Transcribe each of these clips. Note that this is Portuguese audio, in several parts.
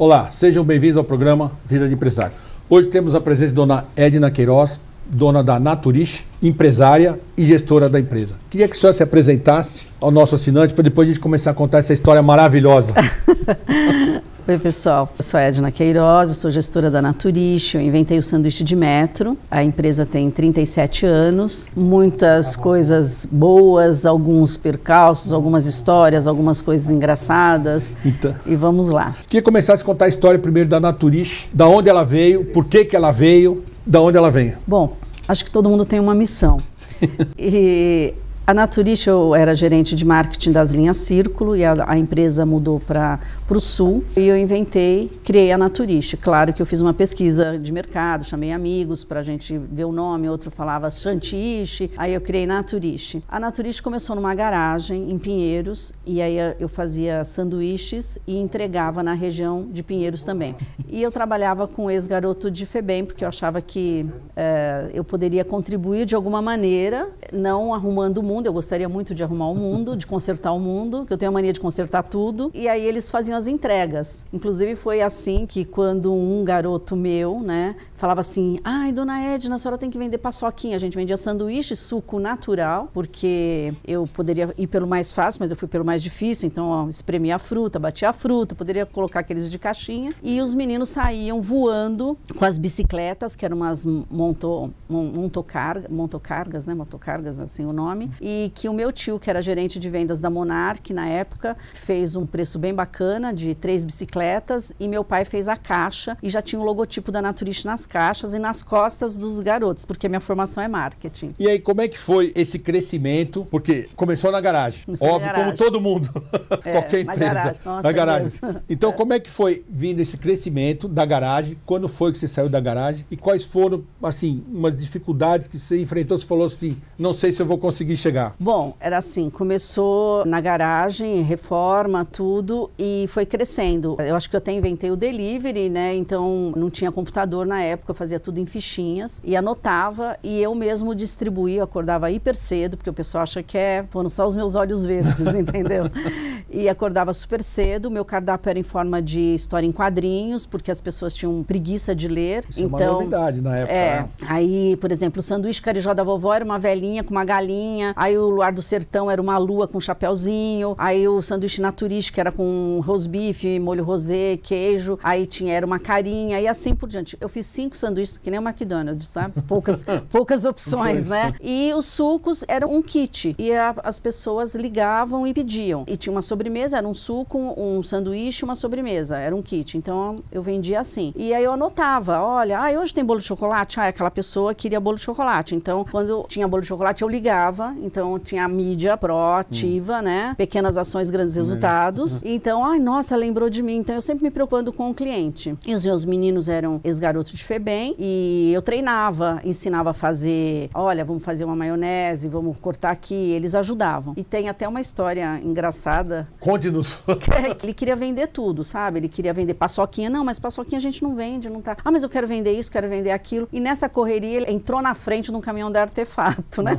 Olá, sejam bem-vindos ao programa Vida de Empresário. Hoje temos a presença de dona Edna Queiroz, dona da Naturish, empresária e gestora da empresa. Queria que a senhora se apresentasse ao nosso assinante para depois a gente começar a contar essa história maravilhosa. Oi, pessoal. Eu sou a Edna Queiroz, sou gestora da Naturish, eu inventei o sanduíche de metro. A empresa tem 37 anos, muitas coisas boas, alguns percalços, algumas histórias, algumas coisas engraçadas. Então, e vamos lá. Queria começar a contar a história primeiro da Naturish, da onde ela veio, por que, que ela veio, da onde ela vem. Bom, acho que todo mundo tem uma missão. e a Naturich, eu era gerente de marketing das linhas Círculo e a, a empresa mudou para o sul e eu inventei, criei a Naturich. Claro que eu fiz uma pesquisa de mercado, chamei amigos para a gente ver o nome, outro falava Chantiche, aí eu criei Naturich. A Naturich começou numa garagem em Pinheiros e aí eu fazia sanduíches e entregava na região de Pinheiros também. E eu trabalhava com ex-garoto de FEBEM, porque eu achava que é, eu poderia contribuir de alguma maneira, não arrumando o mundo, eu gostaria muito de arrumar o mundo, de consertar o mundo, que eu tenho a mania de consertar tudo. E aí eles faziam as entregas. Inclusive foi assim que quando um garoto meu, né, falava assim: "Ai, dona Edna, a senhora tem que vender paçoquinha". A gente vendia sanduíche, suco natural, porque eu poderia ir pelo mais fácil, mas eu fui pelo mais difícil, então ó, espremia a fruta, batia a fruta, poderia colocar aqueles de caixinha. E os meninos saíam voando com as bicicletas, que eram umas monto, montocargas, montocargas, né, motocargas assim o nome que o meu tio, que era gerente de vendas da Monarch na época, fez um preço bem bacana de três bicicletas e meu pai fez a caixa e já tinha o logotipo da Naturist nas caixas e nas costas dos garotos, porque minha formação é marketing. E aí, como é que foi esse crescimento? Porque começou na garagem, começou óbvio, na garagem. como todo mundo, é, qualquer empresa. Na garagem. Nossa, na garagem. Então, é. como é que foi vindo esse crescimento da garagem? Quando foi que você saiu da garagem? E quais foram, assim, umas dificuldades que você enfrentou? Você falou assim, não sei se eu vou conseguir chegar Bom, era assim, começou na garagem, reforma, tudo, e foi crescendo. Eu acho que eu até inventei o delivery, né? Então não tinha computador na época, eu fazia tudo em fichinhas e anotava e eu mesmo distribuía, acordava hiper cedo, porque o pessoal acha que é, foram só os meus olhos verdes, entendeu? E acordava super cedo, meu cardápio era em forma de história em quadrinhos, porque as pessoas tinham preguiça de ler. Isso então, é uma então, novidade na época. É, né? aí, por exemplo, o sanduíche carijó da vovó era uma velhinha com uma galinha, Aí o Luar do Sertão era uma lua com chapéuzinho. Aí o sanduíche naturístico era com rosbife, molho rosé, queijo. Aí tinha era uma carinha e assim por diante. Eu fiz cinco sanduíches que nem o McDonald's, sabe? Poucas, poucas opções, né? E os sucos eram um kit. E a, as pessoas ligavam e pediam. E tinha uma sobremesa, era um suco, um sanduíche, uma sobremesa. Era um kit. Então eu vendia assim. E aí eu anotava, olha, ah, hoje tem bolo de chocolate? Ah, aquela pessoa queria bolo de chocolate. Então, quando tinha bolo de chocolate, eu ligava então tinha a mídia proativa, hum. né? Pequenas ações, grandes é. resultados. Uhum. Então, ai, nossa, lembrou de mim. Então eu sempre me preocupando com o cliente. E os meus meninos eram ex-garotos de FEBEM e eu treinava, ensinava a fazer, olha, vamos fazer uma maionese, vamos cortar aqui. Eles ajudavam. E tem até uma história engraçada. Conte-nos. ele queria vender tudo, sabe? Ele queria vender paçoquinha. Não, mas paçoquinha a gente não vende, não tá. Ah, mas eu quero vender isso, quero vender aquilo. E nessa correria ele entrou na frente de um caminhão de artefato, né?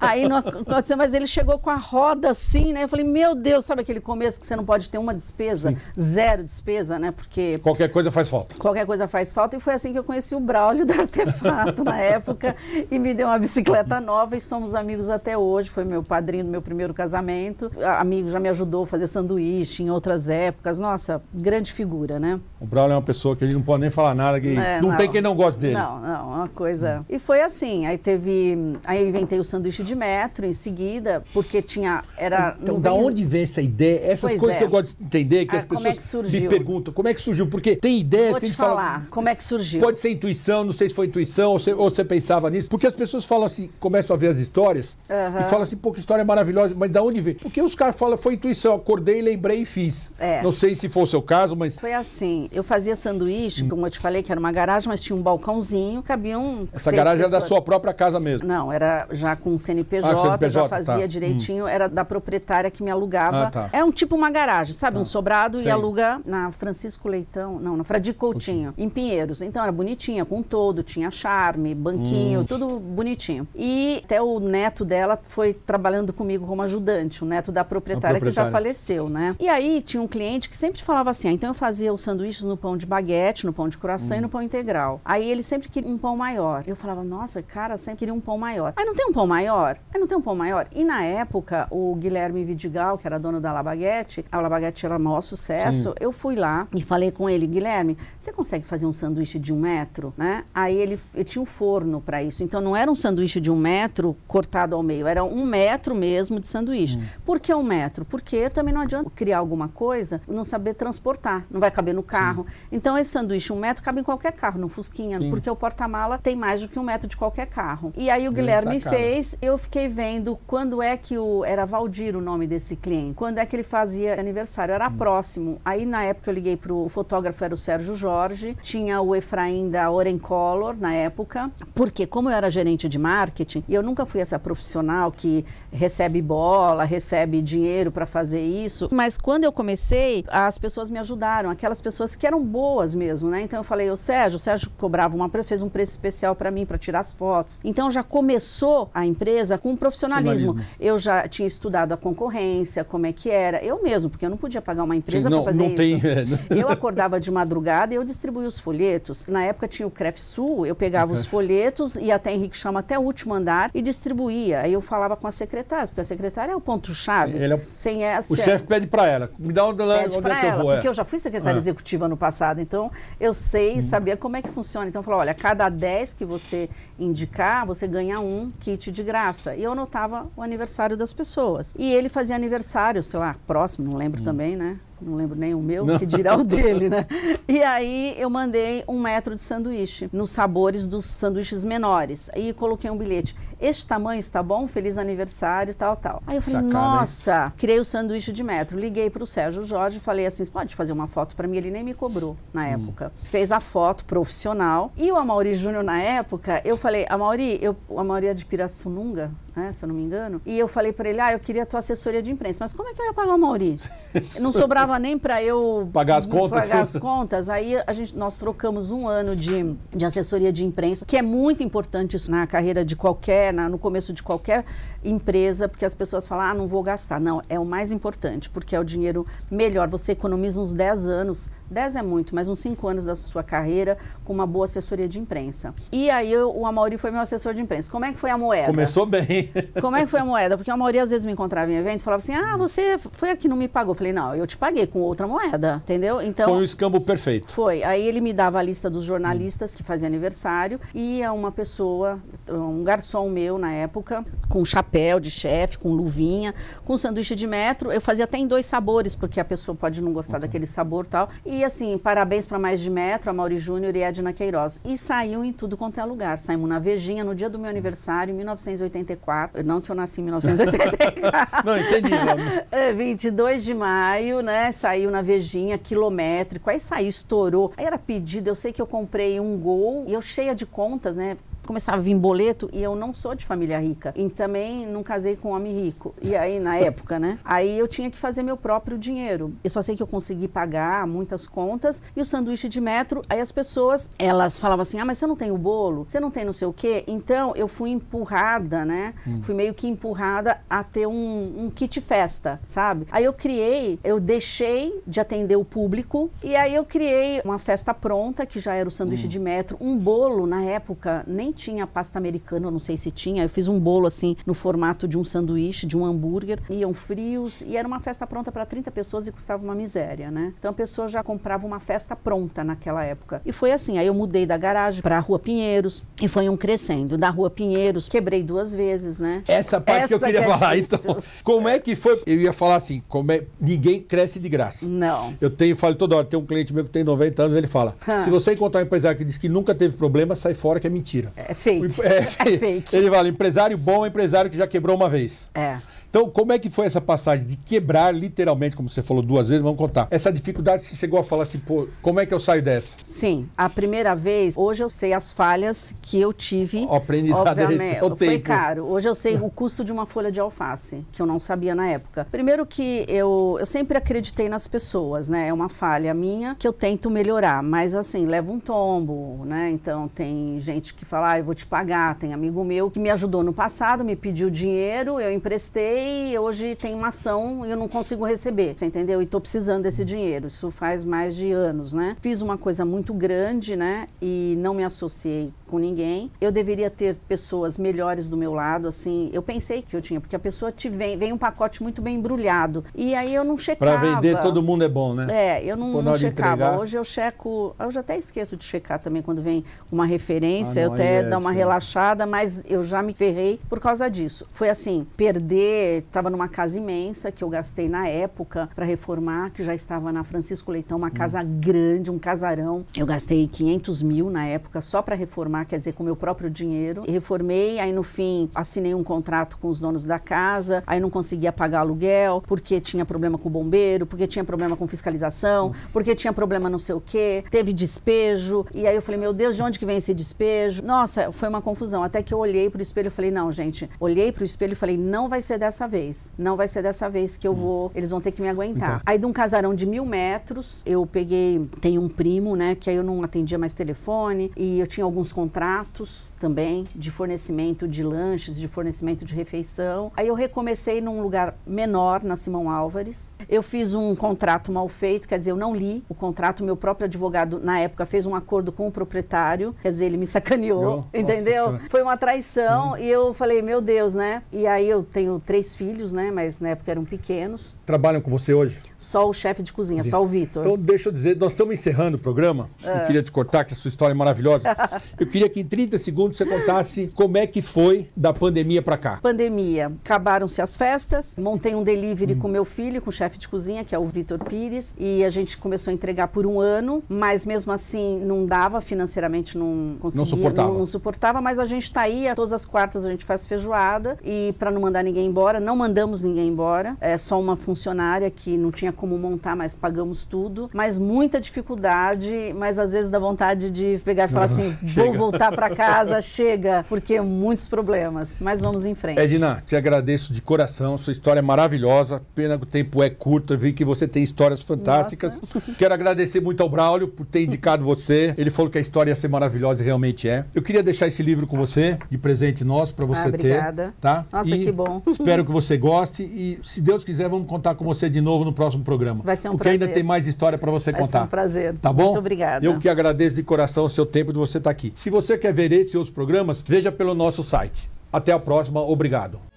Aí não aconteceu, mas ele chegou com a roda assim, né? Eu falei, meu Deus, sabe aquele começo que você não pode ter uma despesa, Sim. zero despesa, né? Porque. Qualquer coisa faz falta. Qualquer coisa faz falta. E foi assim que eu conheci o Braulio da Artefato na época e me deu uma bicicleta nova e somos amigos até hoje. Foi meu padrinho do meu primeiro casamento. Amigo já me ajudou a fazer sanduíche em outras épocas. Nossa, grande figura, né? O Braulio é uma pessoa que a gente não pode nem falar nada, que é, não, não, tem quem não goste dele. Não, não, uma coisa. E foi assim. Aí teve. Aí eu inventei o sanduíche de metro metro em seguida, porque tinha. Era, então, da onde vem essa ideia? Essas pois coisas é. que eu gosto de entender, que ah, as pessoas é que me perguntam, como é que surgiu? Porque tem ideias Vou que a gente falar, fala. Como é que surgiu? Pode ser intuição, não sei se foi intuição, ou você, ou você pensava nisso. Porque as pessoas falam assim, começam a ver as histórias uhum. e falam assim, pô, que história maravilhosa, mas da onde vem? Porque os caras falam, foi intuição, acordei, lembrei e fiz. É. Não sei se foi o seu caso, mas. Foi assim, eu fazia sanduíche, hum. como eu te falei, que era uma garagem, mas tinha um balcãozinho, cabiam. Essa garagem pessoas. era da sua própria casa mesmo? Não, era já com CNPJ. CNPJ, já fazia tá. direitinho, hum. era da proprietária que me alugava. Ah, tá. É um tipo uma garagem, sabe? Tá. Um sobrado Sei. e aluga na Francisco Leitão, não, na Fradi Coutinho, em Pinheiros. Então era bonitinha, com todo, tinha charme, banquinho, hum. tudo bonitinho. E até o neto dela foi trabalhando comigo como ajudante, o neto da proprietária, proprietária. que já faleceu, né? E aí tinha um cliente que sempre falava assim, ah, então eu fazia os sanduíches no pão de baguete, no pão de coração hum. e no pão integral. Aí ele sempre queria um pão maior. Eu falava, nossa, cara, sempre queria um pão maior. Aí não tem um pão maior? Aí não tem um pão maior? E na época, o Guilherme Vidigal, que era dono da La Baguette, a La Baguette era maior sucesso, Sim. eu fui lá e falei com ele, Guilherme, você consegue fazer um sanduíche de um metro? Né? Aí ele, ele tinha um forno para isso. Então não era um sanduíche de um metro cortado ao meio, era um metro mesmo de sanduíche. Hum. Por que um metro? Porque também não adianta criar alguma coisa não saber transportar, não vai caber no carro. Sim. Então esse sanduíche, um metro, cabe em qualquer carro, no Fusquinha, Sim. porque o porta-mala tem mais do que um metro de qualquer carro. E aí o Guilherme fez, eu fiquei vendo quando é que o. Era Valdir o nome desse cliente. Quando é que ele fazia aniversário? Era hum. próximo. Aí na época eu liguei pro o fotógrafo, era o Sérgio Jorge, tinha o Efraim da Orencolor na época, porque como eu era gerente de marketing, e eu nunca fui essa profissional que recebe bola, recebe dinheiro para fazer isso, mas quando eu comecei, as pessoas me ajudaram, aquelas pessoas que eram boas mesmo, né? Então eu falei, o Sérgio, o Sérgio cobrava uma, fez um preço especial para mim para tirar as fotos. Então já começou a empresa com profissionalismo. Eu já tinha estudado a concorrência, como é que era, eu mesmo, porque eu não podia pagar uma empresa para fazer não isso. Tem, é, eu acordava de madrugada e eu distribuía os folhetos. Na época tinha o Crefsul, eu pegava os folhetos e até Henrique chama até o último andar e distribuía. Aí eu falava com a secretária, porque a secretária é o ponto-chave. É, Sem essa, o chefe pede para ela, me dá onde, onde é que eu vou. É. Porque eu já fui secretária é. executiva no passado, então eu sei e hum. sabia como é que funciona. Então eu falava, olha, cada 10 que você indicar, você ganha um kit de graça. E eu anotava o aniversário das pessoas. E ele fazia aniversário, sei lá, próximo, não lembro hum. também, né? Não lembro nem o meu, não. que dirá o dele, né? E aí eu mandei um metro de sanduíche, nos sabores dos sanduíches menores. Aí coloquei um bilhete. Este tamanho está bom? Feliz aniversário, tal, tal. Aí eu falei, Sacana, nossa, hein? criei o sanduíche de metro. Liguei para o Sérgio Jorge e falei assim, pode fazer uma foto para mim? Ele nem me cobrou na hum. época. Fez a foto profissional. E o Amaury Júnior, na época, eu falei, Amaury, eu, o Amaury é de Pirassununga, né, se eu não me engano. E eu falei para ele, ah, eu queria a tua assessoria de imprensa. Mas como é que eu ia pagar o Mauri? não sobrava nem para eu pagar as contas. Pagar as contas. Aí a gente, nós trocamos um ano de, de assessoria de imprensa, que é muito importante isso na carreira de qualquer, na, no começo de qualquer empresa, porque as pessoas falam, ah, não vou gastar. Não, é o mais importante, porque é o dinheiro melhor. Você economiza uns 10 anos 10 é muito, mas uns 5 anos da sua carreira com uma boa assessoria de imprensa. E aí eu, o Amaury foi meu assessor de imprensa. Como é que foi a moeda? Começou bem. Como é que foi a moeda? Porque a Amaury às vezes me encontrava em evento e falava assim: ah, você foi aqui não me pagou. Eu falei: não, eu te paguei com outra moeda, entendeu? Então. Foi um escambo perfeito. Foi. Aí ele me dava a lista dos jornalistas que faziam aniversário e uma pessoa, um garçom meu na época, com chapéu de chefe, com luvinha, com sanduíche de metro. Eu fazia até em dois sabores, porque a pessoa pode não gostar uhum. daquele sabor tal. E assim, parabéns para mais de metro, a Mauri Júnior e Edna Queiroz. E saiu em tudo quanto é lugar. Saímos na Vejinha no dia do meu aniversário, em 1984. Não que eu nasci em 1984. não, entendi. Não. É, 22 de maio, né? Saiu na Vejinha, quilométrico. Aí saiu, estourou. Aí era pedido, eu sei que eu comprei um gol e eu cheia de contas, né? Começava a vir boleto e eu não sou de família rica. E também não casei com um homem rico. E aí, na época, né? Aí eu tinha que fazer meu próprio dinheiro. Eu só sei que eu consegui pagar muitas contas e o sanduíche de metro. Aí as pessoas, elas falavam assim: ah, mas você não tem o bolo? Você não tem não sei o quê? Então eu fui empurrada, né? Hum. Fui meio que empurrada a ter um, um kit festa, sabe? Aí eu criei, eu deixei de atender o público e aí eu criei uma festa pronta, que já era o sanduíche hum. de metro, um bolo na época, nem tinha pasta americana, eu não sei se tinha. Eu fiz um bolo assim no formato de um sanduíche, de um hambúrguer. Iam frios e era uma festa pronta para 30 pessoas e custava uma miséria, né? Então a pessoa já comprava uma festa pronta naquela época. E foi assim, aí eu mudei da garagem para a Rua Pinheiros e foi um crescendo. Da Rua Pinheiros, quebrei duas vezes, né? Essa parte Essa que eu queria que é falar. Então, como é que foi? Eu ia falar assim, como é ninguém cresce de graça. Não. Eu tenho, falo toda hora, tem um cliente meu que tem 90 anos, ele fala: "Se você encontrar um empresário que diz que nunca teve problema, sai fora que é mentira". É fake. É, é fake. Ele fala, empresário bom é empresário que já quebrou uma vez. É. Então, como é que foi essa passagem de quebrar literalmente, como você falou duas vezes, vamos contar. Essa dificuldade, você chegou a falar assim, pô, como é que eu saio dessa? Sim, a primeira vez, hoje eu sei as falhas que eu tive. O aprendizado esse é o foi tempo. caro. Hoje eu sei o custo de uma folha de alface, que eu não sabia na época. Primeiro que eu, eu sempre acreditei nas pessoas, né? É uma falha minha que eu tento melhorar, mas assim, leva um tombo, né? Então tem gente que fala, ah, eu vou te pagar, tem amigo meu que me ajudou no passado, me pediu dinheiro, eu emprestei, hoje tem uma ação e eu não consigo receber, você entendeu? E tô precisando desse dinheiro. Isso faz mais de anos, né? Fiz uma coisa muito grande, né? E não me associei com ninguém. Eu deveria ter pessoas melhores do meu lado, assim. Eu pensei que eu tinha, porque a pessoa te vem, vem um pacote muito bem embrulhado. E aí eu não checava. Para vender todo mundo é bom, né? É, eu não, não checava. Hoje eu checo, eu já até esqueço de checar também quando vem uma referência, ah, não, eu até é dou uma relaxada, mas eu já me ferrei por causa disso. Foi assim, perder, estava numa casa imensa que eu gastei na época para reformar, que já estava na Francisco Leitão, uma hum. casa grande, um casarão. Eu gastei 500 mil na época só para reformar quer dizer, com meu próprio dinheiro. E reformei, aí no fim assinei um contrato com os donos da casa, aí não conseguia pagar aluguel, porque tinha problema com o bombeiro, porque tinha problema com fiscalização, porque tinha problema não sei o quê, teve despejo. E aí eu falei, meu Deus, de onde que vem esse despejo? Nossa, foi uma confusão. Até que eu olhei pro espelho e falei, não, gente, olhei pro espelho e falei, não vai ser dessa vez. Não vai ser dessa vez que eu vou, eles vão ter que me aguentar. Então. Aí de um casarão de mil metros, eu peguei, tem um primo, né, que aí eu não atendia mais telefone, e eu tinha alguns contratos também de fornecimento de lanches, de fornecimento de refeição. Aí eu recomecei num lugar menor, na Simão Álvares. Eu fiz um contrato mal feito, quer dizer, eu não li o contrato. Meu próprio advogado, na época, fez um acordo com o proprietário, quer dizer, ele me sacaneou, entendeu? Foi uma traição e eu falei, meu Deus, né? E aí eu tenho três filhos, né? Mas na época eram pequenos. Trabalham com você hoje? Só o chefe de cozinha, só o Vitor. Então, deixa eu dizer, nós estamos encerrando o programa. É. Eu queria te cortar, que a sua história é maravilhosa. eu queria que em 30 segundos você contasse como é que foi da pandemia para cá. Pandemia. Acabaram-se as festas. Montei um delivery hum. com meu filho, com o chefe de cozinha, que é o Vitor Pires, e a gente começou a entregar por um ano, mas mesmo assim não dava financeiramente, não conseguia, não suportava. Não, não suportava, mas a gente está aí, todas as quartas a gente faz feijoada e para não mandar ninguém embora, não mandamos ninguém embora. É só uma funcionária que não tinha como montar, mas pagamos tudo. Mas muita dificuldade, mas às vezes dá vontade de pegar e falar assim, vou voltar para casa, chega, porque muitos problemas, mas vamos em frente. Edna, te agradeço de coração, sua história é maravilhosa, pena que o tempo é curto, eu vi que você tem histórias fantásticas. Nossa. Quero agradecer muito ao Braulio por ter indicado você, ele falou que a história ia ser maravilhosa e realmente é. Eu queria deixar esse livro com você, de presente nosso, para você ah, obrigada. ter. Tá? Nossa, e que bom. Espero que você goste e, se Deus quiser, vamos contar com você de novo no próximo programa. Vai ser um porque prazer. ainda tem mais história para você Vai contar. Vai ser um prazer. Tá bom? Muito obrigada. Eu que agradeço de coração o seu tempo de você estar tá aqui. Se você quer ver esse e outros programas, veja pelo nosso site. Até a próxima, obrigado.